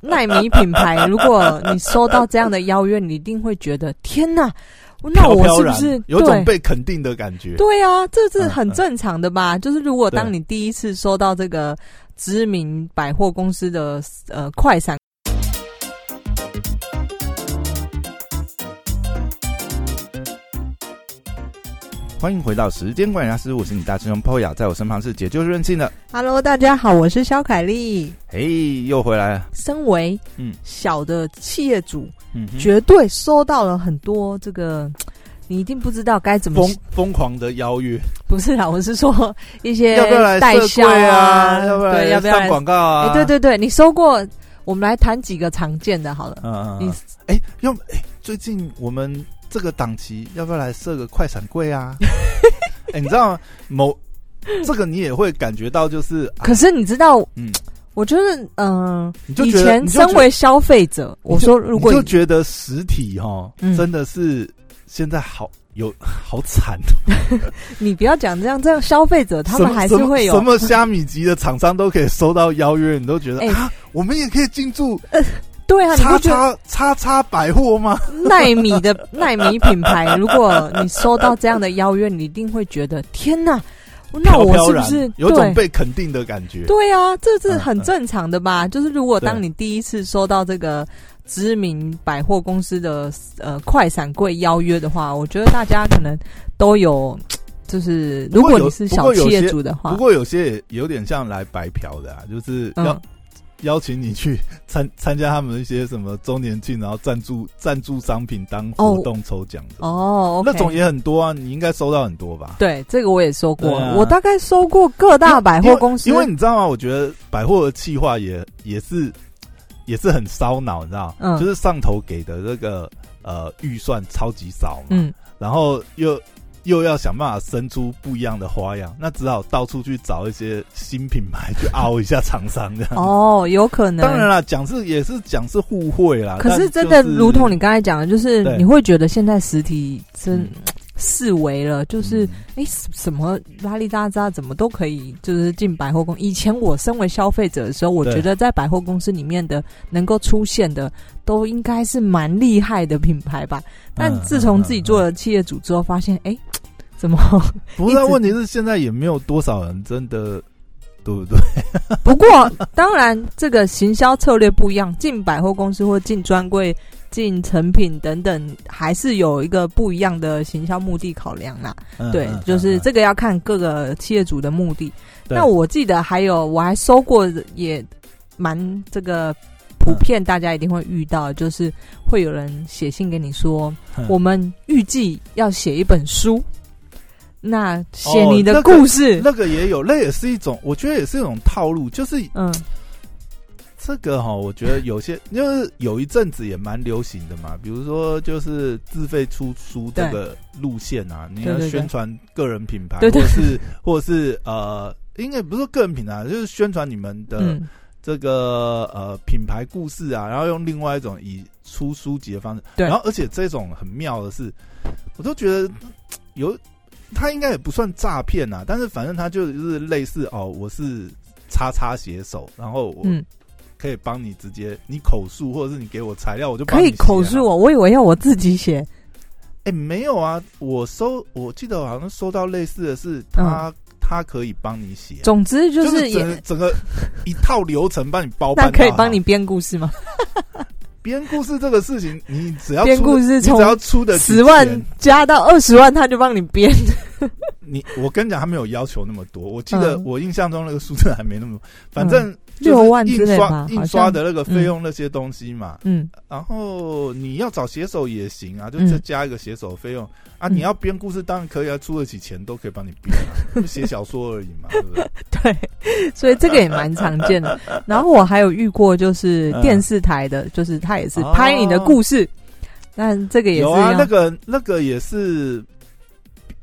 奈米品牌，如果你收到这样的邀约，你一定会觉得天哪，那我是不是 有种被肯定的感觉？对啊，这是很正常的吧？就是如果当你第一次收到这个知名百货公司的呃快闪。欢迎回到时间管理大师，我是你大师兄 Poya，在我身旁是解救任性的。Hello，大家好，我是肖凯丽。嘿，又回来了。身为嗯小的企业主，嗯，绝对收到了很多这个，你一定不知道该怎么疯疯狂的邀约。不是啦，我是说一些要不要来代销啊？要不要要不要上广告啊？对对对，你收过？我们来谈几个常见的，好了。嗯嗯。你哎，要哎，最近我们。这个档期要不要来设个快闪柜啊？哎，你知道某这个你也会感觉到，就是可是你知道，嗯，我觉得，嗯，以前身为消费者，我说如果就觉得实体哈，真的是现在好有好惨。你不要讲这样，这样消费者他们还是会有什么虾米级的厂商都可以收到邀约，你都觉得啊，我们也可以进驻。对啊，叉叉叉叉百货吗？奈米的奈米品牌，如果你收到这样的邀约，你一定会觉得天哪，那我是不是有种被肯定的感觉？对啊，这是很正常的吧？就是如果当你第一次收到这个知名百货公司的呃快闪柜邀约的话，我觉得大家可能都有，就是如果你是小企业主的话，不过有些也有点像来白嫖的，啊，就是要。邀请你去参参加他们一些什么周年庆，然后赞助赞助商品当活动抽奖的哦，那种也很多啊，你应该收到很多吧？对，这个我也收过，我大概收过各大百货公司。因为你知道吗？我觉得百货的企划也也是也是很烧脑，你知道？嗯，就是上头给的这个呃预算超级少嘛，嗯，然后又。又要想办法生出不一样的花样，那只好到处去找一些新品牌去凹一下厂商这样。哦，有可能。当然啦，讲是也是讲是互惠啦。可是真的，如同你刚才讲的，就是你会觉得现在实体真四维了，就是哎什么拉里拉扎怎么都可以，就是进百货公司。以前我身为消费者的时候，我觉得在百货公司里面的能够出现的都应该是蛮厉害的品牌吧。但自从自己做了企业主之后，发现哎。怎么？不是，问题是现在也没有多少人真的，对不对？不过当然，这个行销策略不一样，进百货公司或进专柜、进成品等等，还是有一个不一样的行销目的考量啦。对，就是这个要看各个企业主的目的。那我记得还有，我还收过，也蛮这个普遍，大家一定会遇到，就是会有人写信给你说，我们预计要写一本书。那写你的故事，那个也有，那也是一种，我觉得也是一种套路，就是嗯，这个哈，我觉得有些，因为有一阵子也蛮流行的嘛，比如说就是自费出书这个路线啊，你要宣传个人品牌，或者是 或者是呃，应该不是说个人品牌，就是宣传你们的这个呃品牌故事啊，然后用另外一种以出书籍的方式，对，然后而且这种很妙的是，我都觉得有。他应该也不算诈骗呐，但是反正他就是类似哦，我是叉叉写手，然后我可以帮你直接你口述，或者是你给我材料，我就可以口述我。我以为要我自己写，哎，没有啊，我收，我记得好像收到类似的是他，他可以帮你写。总之就是整整个一套流程帮你包办，那可以帮你编故事吗？编故事这个事情，你只要编故事，只要出的十万加到二十万，他就帮你编。你我跟你讲，他没有要求那么多。我记得我印象中那个数字还没那么，反正六万印刷印刷的那个费用那些东西嘛。嗯，然后你要找写手也行啊，就再加一个写手费用啊。你要编故事当然可以啊，出得起钱都可以帮你编啊，写小说而已嘛，对不对？对，所以这个也蛮常见的。然后我还有遇过，就是电视台的，就是他也是拍你的故事，但这个也是啊，那个那个也是。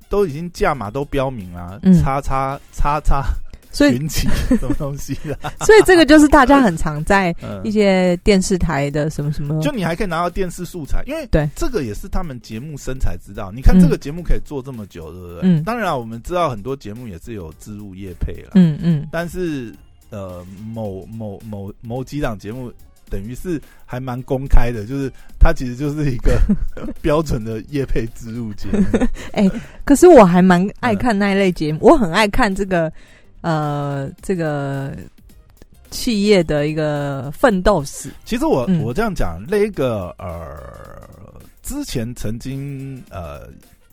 都已经价码都标明了，叉叉叉叉，所以 什么东西的，所以这个就是大家很常在一些电视台的什么什么，就你还可以拿到电视素材，因为对。这个也是他们节目生财之道。你看这个节目可以做这么久，对不对？嗯，当然我们知道很多节目也是有植入业配了，嗯嗯，但是呃，某某某某几档节目等于是还蛮公开的，就是它其实就是一个 标准的叶配植入节目。哎，可是我还蛮爱看那一类节目，我很爱看这个呃这个企业的一个奋斗史。其实我我这样讲，那个呃之前曾经呃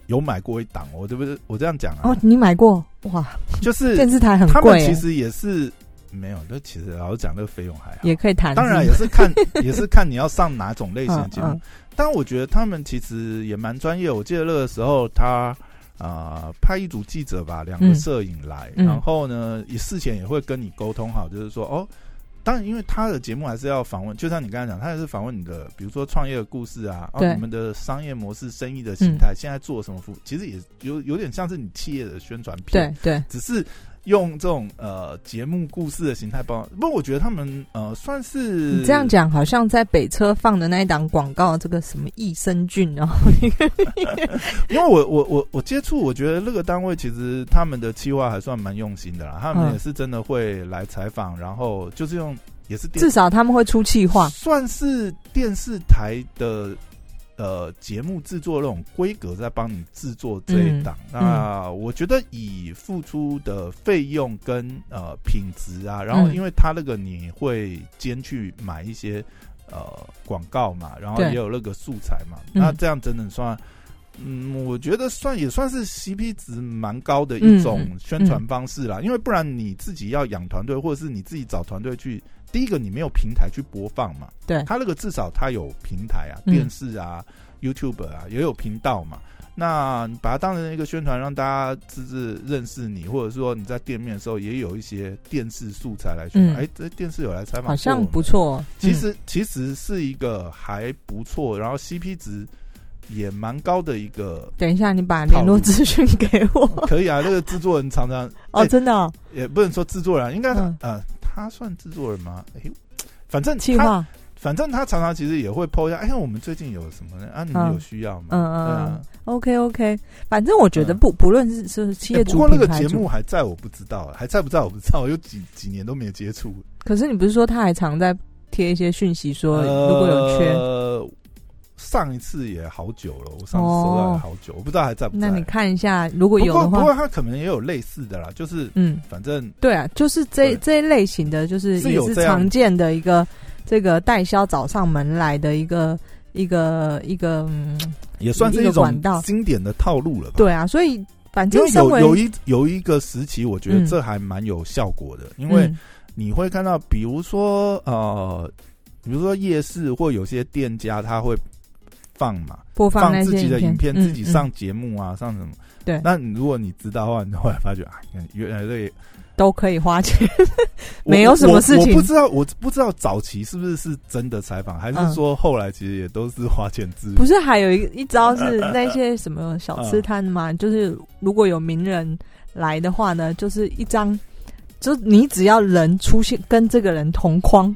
有买过一档，我这不是我这样讲啊？哦，你买过哇？就是电视台很贵，其实也是。没有，那其实老实讲，那个费用还好，也可以谈。当然也是看，也是看你要上哪种类型的节目。但我觉得他们其实也蛮专业。我记得那个时候，他啊派一组记者吧，两个摄影来，然后呢，也事前也会跟你沟通好，就是说哦，当然因为他的节目还是要访问，就像你刚才讲，他也是访问你的，比如说创业的故事啊，哦，你们的商业模式、生意的形态，现在做什么服务，其实也有有点像是你企业的宣传片，对对，只是。用这种呃节目故事的形态包，不过我觉得他们呃算是你这样讲，好像在北车放的那一档广告，这个什么益生菌，哦 因为我我我我接触，我觉得那个单位其实他们的企划还算蛮用心的啦，他们也是真的会来采访，然后就是用也是至少他们会出企划，算是电视台的。呃，节目制作那种规格在帮你制作这一档，那我觉得以付出的费用跟呃品质啊，然后因为他那个你会兼去买一些呃广告嘛，然后也有那个素材嘛，那这样真的算，嗯，我觉得算也算是 CP 值蛮高的一种宣传方式啦，因为不然你自己要养团队，或者是你自己找团队去。第一个，你没有平台去播放嘛？对，他那个至少他有平台啊，电视啊，YouTube 啊，也有频道嘛。那把它当成一个宣传，让大家自自认识你，或者说你在店面的时候也有一些电视素材来宣传。哎，这电视有来采访，好像不错。其实其实是一个还不错，然后 CP 值也蛮高的一个。等一下，你把联络资讯给我。可以啊，那个制作人常常哦，真的也不能说制作人，应该呃。他算制作人吗？哎，反正他，反正他常常其实也会 PO 一下。哎，我们最近有什么呢啊？你们有需要吗？嗯嗯。OK OK，反正我觉得不不论是是企业主，不过那个节目还在我不知道，还在不在我不知道，有几几年都没有接触。可是你不是说他还常在贴一些讯息，说如果有缺。上一次也好久了，我上次收到好久，我不知道还在不在。那你看一下，如果有的话，不过他可能也有类似的啦，就是嗯，反正对啊，就是这这一类型的，就是也是常见的一个这个代销找上门来的一个一个一个，嗯也算是一种经典的套路了吧。对啊，所以反正有有一有一个时期，我觉得这还蛮有效果的，因为你会看到，比如说呃，比如说夜市或有些店家他会。放嘛，播放自己的影片，自己上节目啊，上什么？对。那如果你知道的话，你后来发觉啊，原来这都可以花钱，没有什么事情。我不知道，我不知道早期是不是是真的采访，还是说后来其实也都是花钱自。不是，还有一一招是那些什么小吃摊嘛？就是如果有名人来的话呢，就是一张，就你只要人出现跟这个人同框。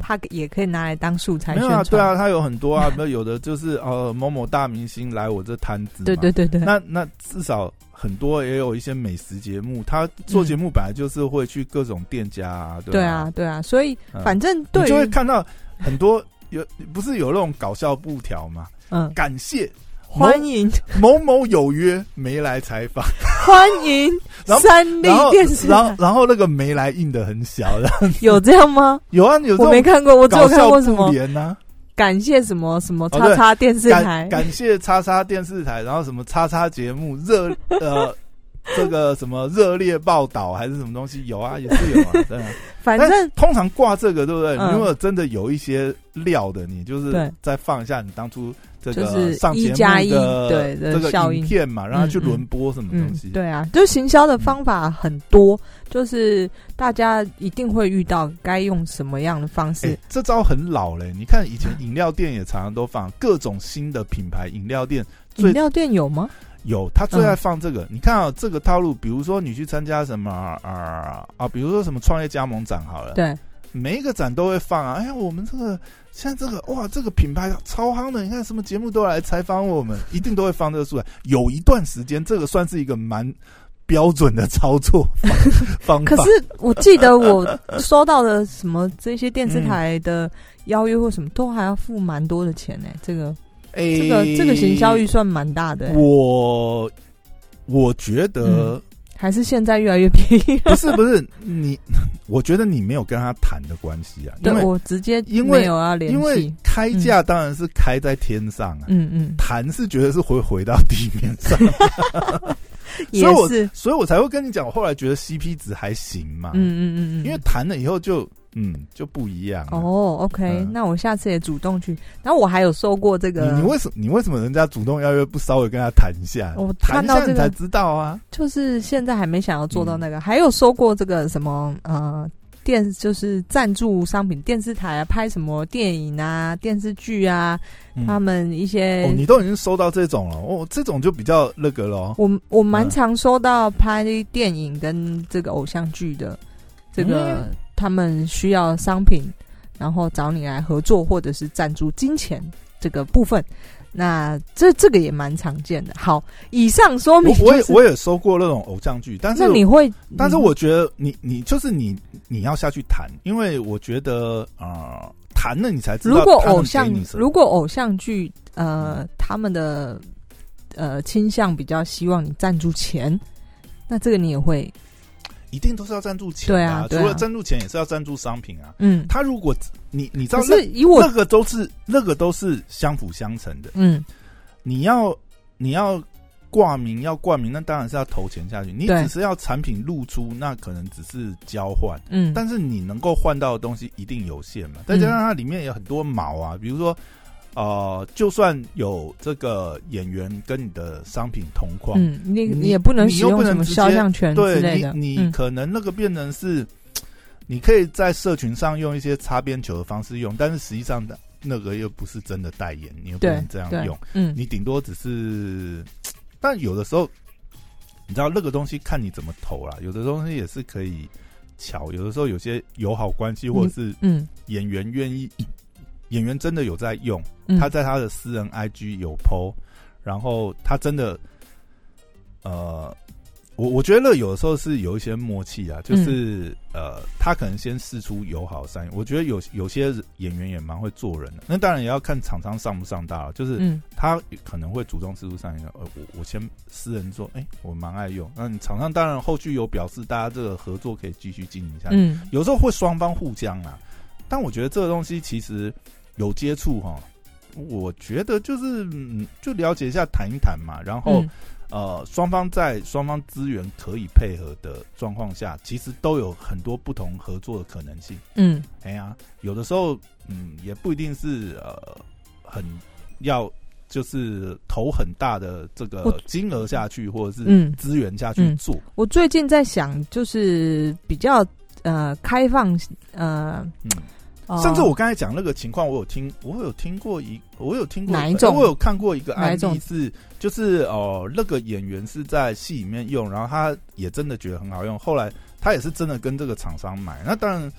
他也可以拿来当素材宣传，对啊，他有很多啊，那有的就是呃某某大明星来我这摊子，对对对对，那那至少很多也有一些美食节目，他做节目本来就是会去各种店家，啊，对啊对啊，所以反正对，就会看到很多有不是有那种搞笑布条嘛，嗯，感谢。欢迎某某有约没来采访，欢迎 三立电视，然后然后那个没来印的很小，的，有这样吗？有啊，有我没看过，我只有看过什么连呢？感谢什么什么叉叉电视台，感谢叉叉电视台，然后什么叉叉节目热呃这个什么热烈报道还是什么东西有啊，也是有啊，对。反正通常挂这个对不对？如果真的有一些料的，你就是再放一下你当初。就是上节目的对这个影片嘛，让他去轮播什么东西？对啊，就行销的方法很多，就是大家一定会遇到该用什么样的方式。这招很老嘞，你看以前饮料店也常常都放各种新的品牌饮料店。饮料店有吗？有，他最爱放这个。你看啊，这个套路，比如说你去参加什么啊啊，比如说什么创业加盟展好了，对，每一个展都会放啊。哎呀，我们这个。现在这个哇，这个品牌超夯的，你看什么节目都来采访我们，一定都会放这个出来。有一段时间，这个算是一个蛮标准的操作 方法。可是我记得我收到的什么这些电视台的邀约或什么，都还要付蛮多的钱呢。这个，这个这个行销预算蛮大的。我我觉得。还是现在越来越便宜？不是不是，你 我觉得你没有跟他谈的关系啊。对我直接因为有要联系，因为开价当然是开在天上啊。嗯嗯，谈是觉得是会回到地面上。所以，我，所以我才会跟你讲，我后来觉得 CP 值还行嘛。嗯嗯嗯嗯，因为谈了以后就。嗯，就不一样哦。OK，那我下次也主动去。然后我还有收过这个，你为什么你为什么人家主动邀约不稍微跟他谈一下？我谈到这个才知道啊。就是现在还没想要做到那个，还有收过这个什么呃电，就是赞助商品，电视台啊拍什么电影啊电视剧啊，他们一些哦，你都已经收到这种了哦，这种就比较那个了。我我蛮常收到拍电影跟这个偶像剧的这个。他们需要商品，然后找你来合作，或者是赞助金钱这个部分。那这这个也蛮常见的。好，以上说明，我也我也收过那种偶像剧，但是你会，但是我觉得你你就是你你要下去谈，因为我觉得啊，谈了你才知道。如果偶像如果偶像剧呃他们的呃倾向比较希望你赞助钱，那这个你也会。一定都是要赞助钱啊！除了赞助钱，也是要赞助商品啊。嗯，他如果你你知道，那以我那个都是那个都是相辅相成的。嗯，你要你要挂名要冠名，那当然是要投钱下去。你只是要产品露出，那可能只是交换。嗯，但是你能够换到的东西一定有限嘛。再加上它里面有很多毛啊，比如说。呃，就算有这个演员跟你的商品同框，嗯，你你也不能使用什么肖像权之类的，你可能那个变成是，你可以在社群上用一些擦边球的方式用，但是实际上的那个又不是真的代言，你又不能这样用，嗯，你顶多只是，但有的时候，你知道那个东西看你怎么投啦，有的东西也是可以巧，有的时候有些友好关系或者是嗯。演员愿意。演员真的有在用，他在他的私人 IG 有 PO，然后他真的，呃，我我觉得有的时候是有一些默契啊，就是呃，他可能先试出友好善意。我觉得有有些演员也蛮会做人的，那当然也要看厂商上不上大了。就是他可能会主动试出善意，呃，我我先私人做，哎，我蛮爱用。那你厂商当然后续有表示，大家这个合作可以继续经营下去。嗯，有时候会双方互相啊，但我觉得这个东西其实。有接触哈，我觉得就是就了解一下，谈一谈嘛。然后呃，双方在双方资源可以配合的状况下，其实都有很多不同合作的可能性。嗯，哎呀，有的时候嗯，也不一定是呃很要就是投很大的这个金额下去，或者是资源下去做。我最近在想，就是比较呃开放呃嗯。甚至我刚才讲那个情况，我有听，我有听过一，我有听过哪一种？我有看过一个案例是，就是哦，那个演员是在戏里面用，然后他也真的觉得很好用，后来他也是真的跟这个厂商买。那当然，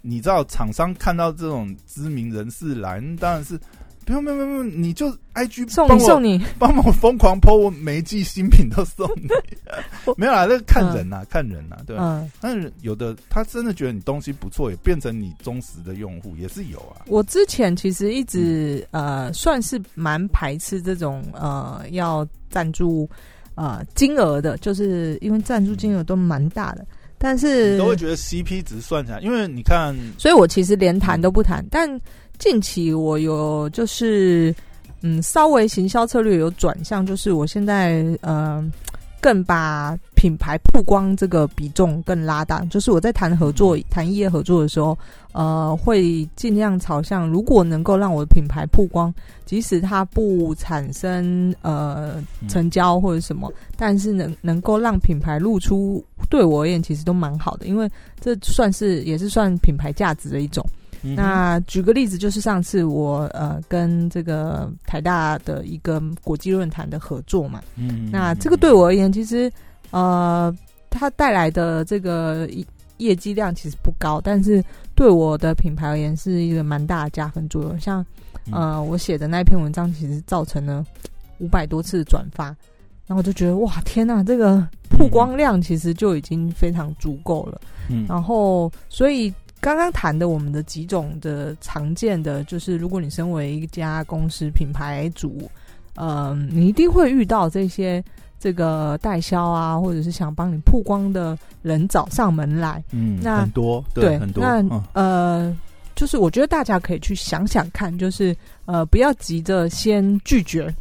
你知道厂商看到这种知名人士来，当然是。不用不用不用，你就 I G 送你送你，帮我疯狂抛，我每一季新品都送你。没有啊，那看人呐，看人呐，对吧？但是有的他真的觉得你东西不错，也变成你忠实的用户，也是有啊。我之前其实一直呃，算是蛮排斥这种呃要赞助呃金额的，就是因为赞助金额都蛮大的，但是都会觉得 C P 值算起来，因为你看，所以我其实连谈都不谈，但。近期我有就是，嗯，稍微行销策略有转向，就是我现在呃，更把品牌曝光这个比重更拉大。就是我在谈合作、谈业合作的时候，呃，会尽量朝向，如果能够让我的品牌曝光，即使它不产生呃成交或者什么，但是能能够让品牌露出，对我而言其实都蛮好的，因为这算是也是算品牌价值的一种。那举个例子，就是上次我呃跟这个台大的一个国际论坛的合作嘛，嗯，那这个对我而言，其实呃它带来的这个业绩量其实不高，但是对我的品牌而言是一个蛮大的加分作用。像呃我写的那篇文章，其实造成了五百多次转发，然后我就觉得哇，天呐，这个曝光量其实就已经非常足够了。嗯，然后所以刚刚谈的我们的几种的常见的，就是如果你身为一家公司品牌主，嗯，你一定会遇到这些这个代销啊，或者是想帮你曝光的人找上门来。嗯，那很多对很多。那呃，就是我觉得大家可以去想想看，就是呃，不要急着先拒绝。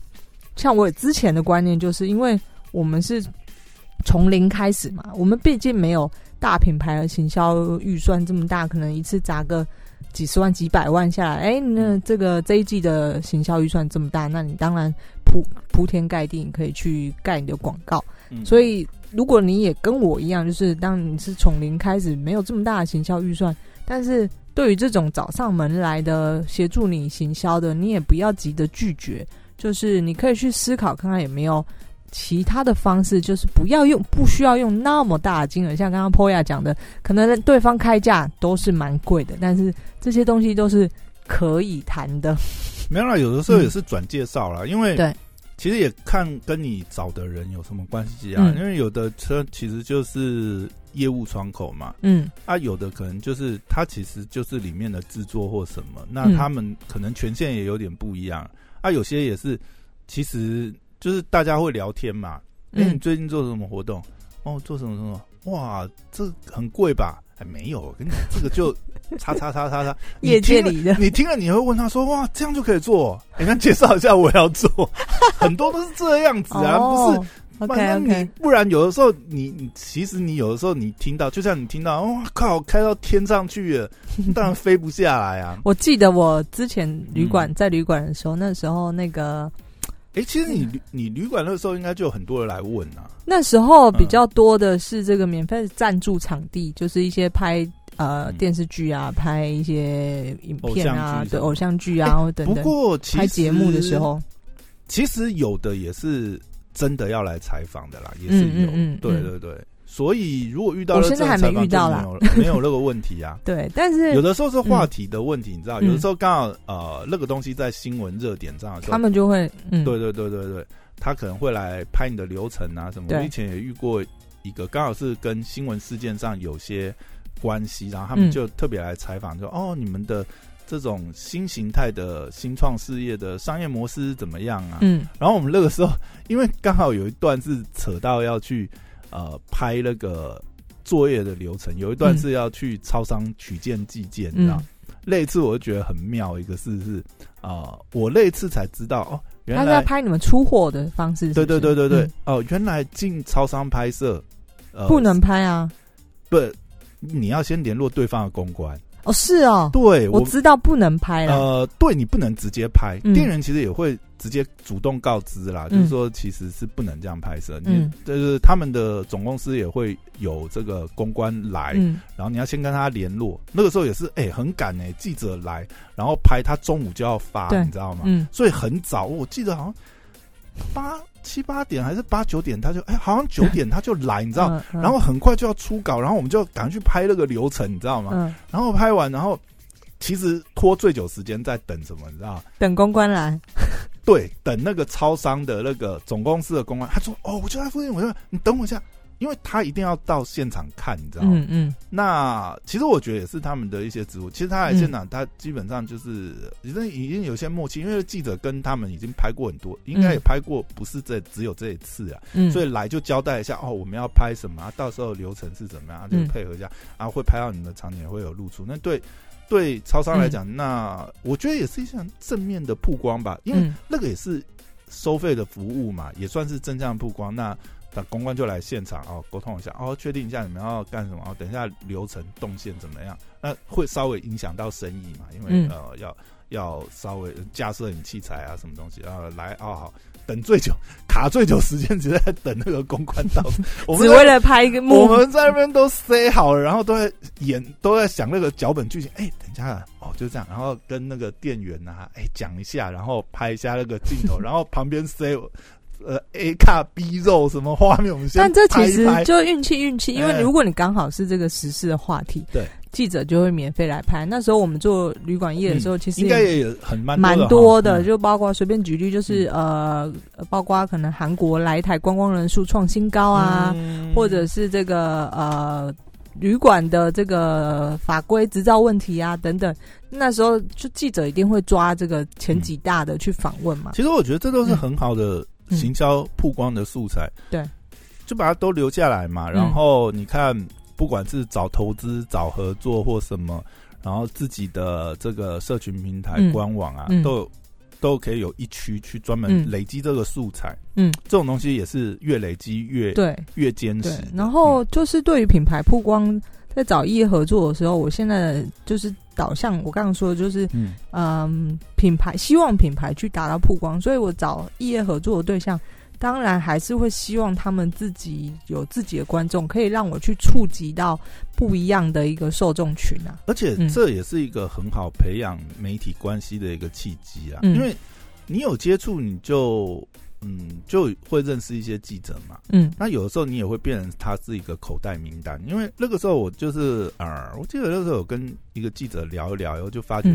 像我之前的观念，就是因为我们是从零开始嘛，我们毕竟没有大品牌的行销预算这么大，可能一次砸个几十万、几百万下来，哎，那这个这一季的行销预算这么大，那你当然铺铺天盖地可以去盖你的广告。所以，如果你也跟我一样，就是当你是从零开始，没有这么大的行销预算，但是对于这种找上门来的协助你行销的，你也不要急着拒绝。就是你可以去思考看看有没有其他的方式，就是不要用不需要用那么大的金额，像刚刚 Poya 讲的，可能对方开价都是蛮贵的，但是这些东西都是可以谈的。没有啦，有的时候也是转介绍啦，因为对，其实也看跟你找的人有什么关系啊。因为有的车其实就是业务窗口嘛，嗯，啊，有的可能就是它其实就是里面的制作或什么，那他们可能权限也有点不一样。啊，有些也是，其实就是大家会聊天嘛。哎，你最近做什么活动？哦，做什么什么？哇，这很贵吧？哎，没有，跟你讲，这个就叉叉叉叉叉，业界里的。你听了你会问他说：哇，这样就可以做？你看介绍一下，我要做。很多都是这样子啊，不是。不然你不然有的时候你你其实你有的时候你听到，就像你听到，哇靠，开到天上去了，当然飞不下来啊。我记得我之前旅馆在旅馆的时候，那时候那个，哎，其实你你旅馆那时候应该就有很多人来问啊。那时候比较多的是这个免费赞助场地，就是一些拍呃电视剧啊，拍一些影片啊，对偶像剧啊等等。不过拍节目的时候，其实有的也是。真的要来采访的啦，也是有，对对对。所以如果遇到，我现在还没遇到啦，没有那个问题啊。对，但是 有的时候是话题的问题，你知道，有的时候刚好呃那个东西在新闻热点上，他们就会，对对对对对，他可能会来拍你的流程啊什么。我以前也遇过一个，刚好是跟新闻事件上有些关系，然后他们就特别来采访，说哦你们的。这种新形态的新创事业的商业模式怎么样啊？嗯，然后我们那个时候，因为刚好有一段是扯到要去呃拍那个作业的流程，有一段是要去超商取件寄件，你知道？那一次我就觉得很妙，一个是是啊，我那一次才知道哦，原来在拍你们出货的方式。对对对对对，哦，原来进超商拍摄呃不能拍啊，不，你要先联络对方的公关。哦，是哦，对，我知道不能拍了。呃，对你不能直接拍，店员其实也会直接主动告知啦，就是说其实是不能这样拍摄。嗯，就是他们的总公司也会有这个公关来，然后你要先跟他联络。那个时候也是，哎，很赶哎，记者来，然后拍他中午就要发，你知道吗？嗯，所以很早，我记得好像八。七八点还是八九点，他就哎，好像九点他就来，你知道？然后很快就要出稿，然后我们就赶快去拍那个流程，你知道吗？然后拍完，然后其实拖最久时间在等什么，你知道等公关来。对，等那个超商的那个总公司的公关，他说：“哦，我就在附近，我就你等我一下。”因为他一定要到现场看，你知道吗？嗯嗯。那其实我觉得也是他们的一些职务。其实他来现场，他基本上就是已经已经有些默契，因为记者跟他们已经拍过很多，应该也拍过，不是这只有这一次啊。嗯。所以来就交代一下哦，我们要拍什么，到时候流程是怎么样，就配合一下，然后会拍到你的场景，会有露出。那对对超商来讲，那我觉得也是一项正面的曝光吧，因为那个也是收费的服务嘛，也算是正向曝光。那那公关就来现场哦，沟通一下哦，确定一下你们要干什么哦，等一下流程动线怎么样？那会稍微影响到生意嘛？因为呃，要要稍微架设你器材啊，什么东西啊，来哦好，等最久 卡最久时间，只在等那个公关到，只为了拍一个幕，我们在那边都塞好了，然后都在演，都在想那个脚本剧情。哎，等一下哦，就这样，然后跟那个店员呐，哎讲一下，然后拍一下那个镜头，然后旁边塞。呃，A 卡 B 肉什么画面？我们先但这其实就运气，运气。因为如果你刚好是这个时事的话题，对，记者就会免费来拍。那时候我们做旅馆业的时候，其实应该也很蛮蛮多的，就包括随便举例，就是呃，包括可能韩国来台观光人数创新高啊，或者是这个呃旅馆的这个法规执照问题啊等等。那时候就记者一定会抓这个前几大的去访问嘛。其实我觉得这都是很好的行销曝光的素材。对。就把它都留下来嘛，然后你看，不管是找投资、找合作或什么，然后自己的这个社群平台、官网啊，都有都可以有一区去专门累积这个素材。嗯，这种东西也是越累积越对越坚实。然后就是对于品牌曝光，在找业合作的时候，我现在就是导向我刚刚说的就是嗯，品牌希望品牌去达到曝光，所以我找业合作的对象。当然还是会希望他们自己有自己的观众，可以让我去触及到不一样的一个受众群啊。而且这也是一个很好培养媒体关系的一个契机啊。因为你有接触，你就嗯就会认识一些记者嘛。嗯，那有的时候你也会变成他是一个口袋名单。因为那个时候我就是啊，我记得那个时候我跟一个记者聊一聊，然后就发觉，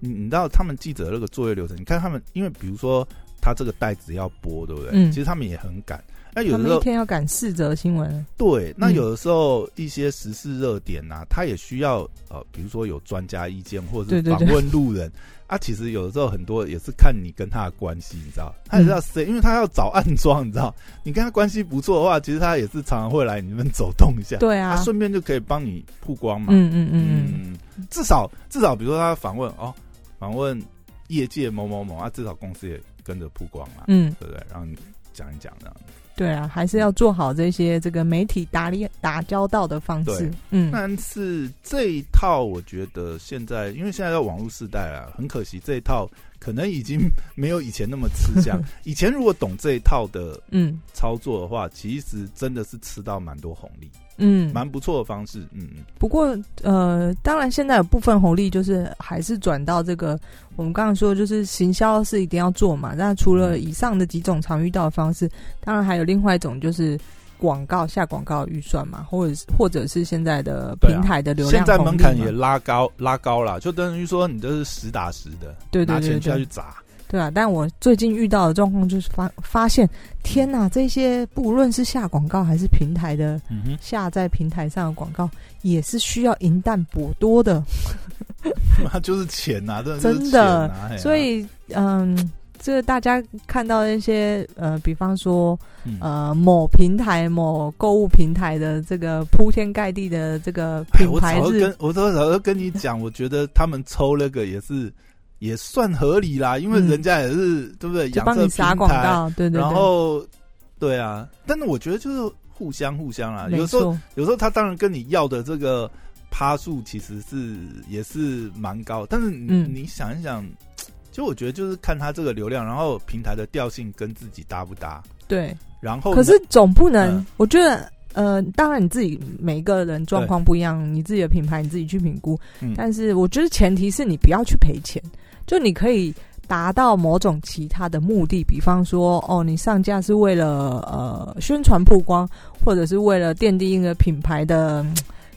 你你知道他们记者那个作业流程，你看他们，因为比如说。他这个袋子要播，对不对？嗯，其实他们也很赶。那有的时候一天要赶四则新闻。对，那有的时候一些时事热点呐，他也需要呃，比如说有专家意见或者是访问路人啊。其实有的时候很多也是看你跟他的关系，你知道？他也是要谁？因为他要找暗装，你知道？你跟他关系不错的话，其实他也是常常会来你们走动一下。对啊，顺便就可以帮你曝光嘛。嗯嗯嗯嗯，至少至少，比如说他访问哦，访问业界某某某啊，至少公司也。跟着曝光嘛，嗯，对不对？然后讲一讲这样子，对啊，还是要做好这些这个媒体打理打交道的方式，嗯。但是这一套，我觉得现在，因为现在在网络时代啊，很可惜这一套可能已经没有以前那么吃香。以前如果懂这一套的嗯操作的话，其实真的是吃到蛮多红利。嗯，蛮不错的方式。嗯嗯。不过，呃，当然现在有部分红利就是还是转到这个，我们刚刚说就是行销是一定要做嘛。那除了以上的几种常遇到的方式，当然还有另外一种就是广告下广告预算嘛，或者或者是现在的平台的流量。现在门槛也拉高拉高了，就等于说你这是实打实的，对拿钱下去砸。对啊，但我最近遇到的状况就是发发现，天哪，这些不论是下广告还是平台的下在平台上的广告，也是需要银弹补多的。那就是钱呐，真的。所以，嗯，这个大家看到那些呃，比方说呃，某平台、某购物平台的这个铺天盖地的这个品牌我早跟，我早就跟你讲，我觉得他们抽那个也是。也算合理啦，因为人家也是对不对？帮你撒广告，对对。然后，对啊，但是我觉得就是互相互相啦。有时候有时候他当然跟你要的这个趴数其实是也是蛮高，但是你想一想，就我觉得就是看他这个流量，然后平台的调性跟自己搭不搭。对，然后可是总不能，我觉得呃，当然你自己每一个人状况不一样，你自己的品牌你自己去评估。但是我觉得前提是你不要去赔钱。就你可以达到某种其他的目的，比方说，哦，你上架是为了呃宣传曝光，或者是为了奠定一个品牌的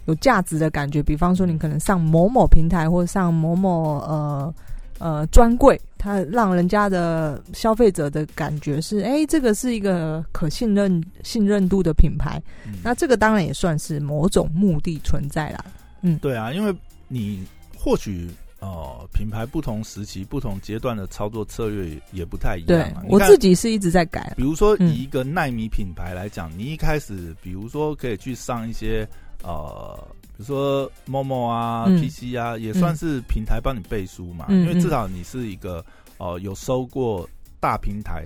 有价值的感觉。比方说，你可能上某某平台或上某某呃呃专柜，它让人家的消费者的感觉是，哎，这个是一个可信任、信任度的品牌。那这个当然也算是某种目的存在啦。嗯，对啊，因为你或许。哦，品牌不同时期、不同阶段的操作策略也不太一样啊。我自己是一直在改。比如说，以一个耐米品牌来讲，你一开始，比如说可以去上一些呃，比如说某某啊、PC 啊，也算是平台帮你背书嘛。因为至少你是一个哦，有收过大平台。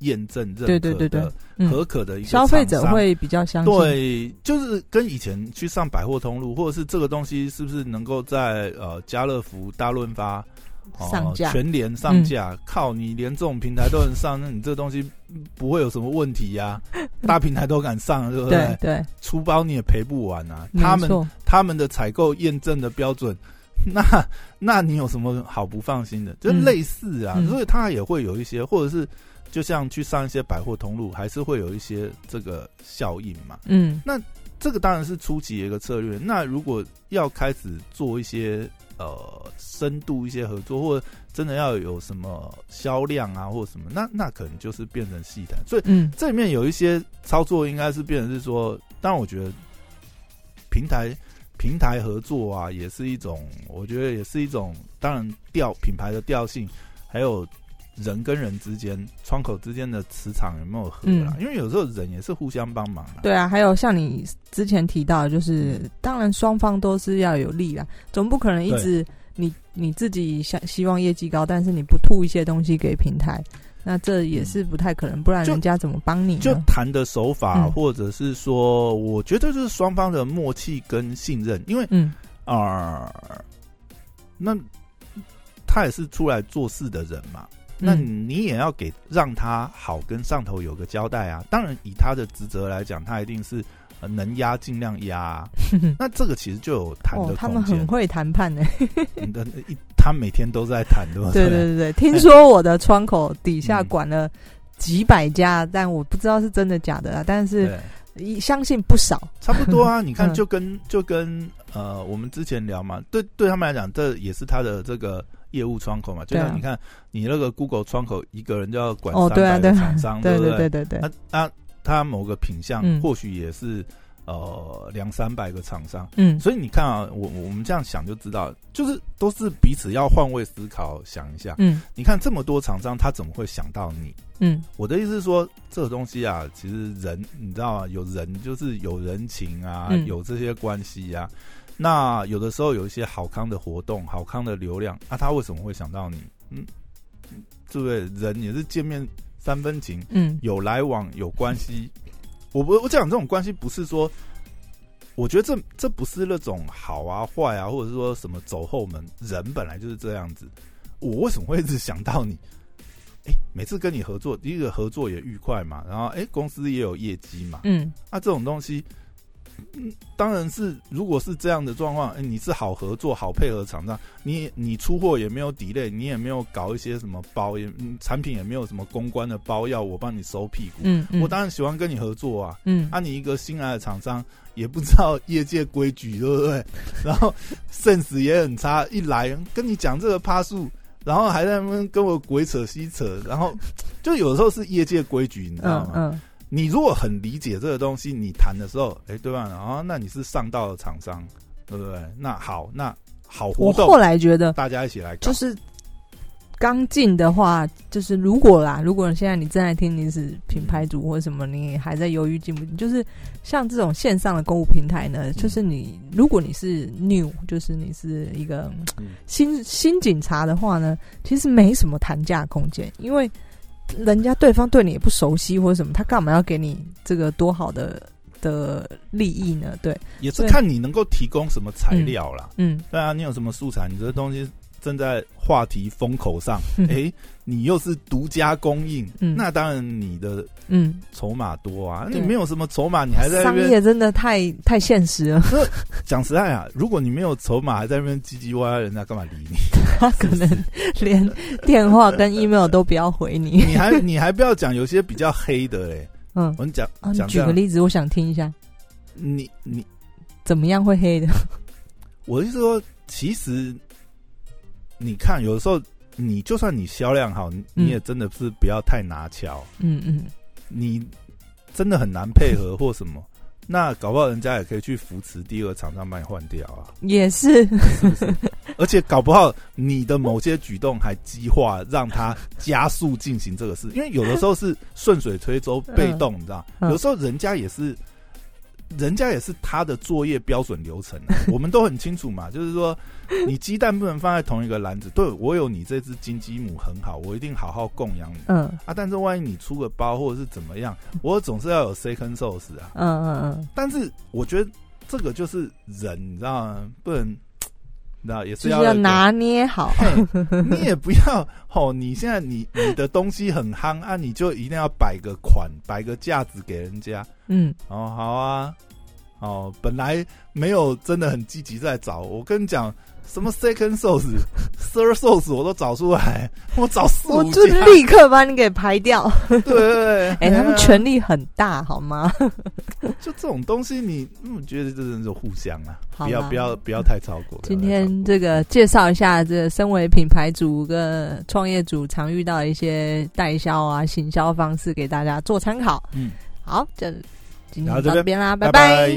验证认可的可可的一个消费者会比较相信，对，就是跟以前去上百货通路，或者是这个东西是不是能够在呃家乐福、大润发上架、全联上架？靠，你连这种平台都能上，那你这东西不会有什么问题呀？大平台都敢上，对不对？对，出包你也赔不完啊！他们他们的采购验证的标准，那那你有什么好不放心的？就类似啊，所以他也会有一些，或者是。就像去上一些百货通路，还是会有一些这个效应嘛。嗯，那这个当然是初级的一个策略。那如果要开始做一些呃深度一些合作，或者真的要有什么销量啊，或者什么，那那可能就是变成细谈。所以，嗯，这里面有一些操作应该是变成是说，当然我觉得平台平台合作啊，也是一种，我觉得也是一种，当然调品牌的调性，还有。人跟人之间，窗口之间的磁场有没有合啊？因为有时候人也是互相帮忙。对啊，还有像你之前提到，就是当然双方都是要有利啊，总不可能一直你你自己想希望业绩高，但是你不吐一些东西给平台，那这也是不太可能，不然人家怎么帮你？就谈的手法，或者是说，我觉得就是双方的默契跟信任，因为嗯啊，那他也是出来做事的人嘛。那你也要给让他好跟上头有个交代啊！当然，以他的职责来讲，他一定是能压尽量压。那这个其实就有谈的空间。他们很会谈判呢。的一，他每天都在谈，对吧？对对对对，听说我的窗口底下管了几百家，但我不知道是真的假的啊。但是相信不少，差不多啊。你看，就跟就跟呃，我们之前聊嘛，对对他们来讲，这也是他的这个。业务窗口嘛，就像你看，你那个 Google 窗口，一个人就要管三百个厂商，对不对？对对对。那那他某个品相，或许也是呃两三百个厂商，嗯。所以你看啊，我我们这样想就知道，就是都是彼此要换位思考，想一下，嗯。你看这么多厂商，他怎么会想到你？嗯。我的意思是说，这个东西啊，其实人你知道吗？有人就是有人情啊，有这些关系呀。那有的时候有一些好康的活动，好康的流量，那他为什么会想到你？嗯，对不对？人也是见面三分情，嗯，有来往有关系。我不我讲这种关系不是说，我觉得这这不是那种好啊坏啊，或者是说什么走后门。人本来就是这样子。我为什么会一直想到你？哎，每次跟你合作，第一个合作也愉快嘛，然后哎，公司也有业绩嘛，嗯，那这种东西。嗯，当然是，如果是这样的状况，你是好合作、好配合厂商，你你出货也没有 delay，你也没有搞一些什么包，也产品也没有什么公关的包要我帮你收屁股，嗯，我当然喜欢跟你合作啊，嗯，啊，你一个新来的厂商也不知道业界规矩，对不对？然后 sense 也很差，一来跟你讲这个趴数，然后还在那边跟我鬼扯西扯，然后就有时候是业界规矩，你知道吗？嗯。你如果很理解这个东西，你谈的时候，哎，对吧？啊，那你是上道的厂商，对不对？那好，那好活动。我后来觉得，大家一起来，就是刚进的话，就是如果啦，如果现在你正在听，你是品牌主或什么，你还在犹豫进不进，就是像这种线上的购物平台呢，就是你如果你是 new，就是你是一个新新警察的话呢，其实没什么谈价空间，因为。人家对方对你也不熟悉或者什么，他干嘛要给你这个多好的的利益呢？对，也是看你能够提供什么材料啦。嗯，对啊，你有什么素材？你这东西正在话题风口上，哎，你又是独家供应，那当然你的嗯筹码多啊。你没有什么筹码，你还在商业真的太太现实了。讲实在啊，如果你没有筹码，还在那边唧唧歪歪，人家干嘛理你？他可能连电话跟 email 都不要回你。你还你还不要讲，有些比较黑的嘞。嗯，我们讲讲举个例子，我想听一下。你你怎么样会黑的？我是说，其实你看，有的时候你就算你销量好，你也真的是不要太拿巧。嗯嗯，你真的很难配合或什么。那搞不好人家也可以去扶持第二个厂商把你换掉啊，也是，而且搞不好你的某些举动还激化，让他加速进行这个事，因为有的时候是顺水推舟，被动，你知道，有时候人家也是。人家也是他的作业标准流程，我们都很清楚嘛。就是说，你鸡蛋不能放在同一个篮子。对我有你这只金鸡母很好，我一定好好供养你。嗯啊，但是万一你出个包或者是怎么样，我总是要有 second source 啊。嗯嗯嗯。但是我觉得这个就是人，你知道吗？不能，你知道也是要拿捏好。你也不要哦，你现在你你的东西很夯啊，你就一定要摆个款，摆个架子给人家。嗯，哦，好啊，哦，本来没有真的很积极在找。我跟你讲，什么 second source、third source 我都找出来，我找四我就立刻把你给排掉。对对对，哎，他们权力很大，好吗？就这种东西，你我觉得这人就互相啊，不要不要不要太超过。今天这个介绍一下，这身为品牌主跟创业主常遇到的一些代销啊、行销方式，给大家做参考。嗯，好，这今天到这边啦，拜拜。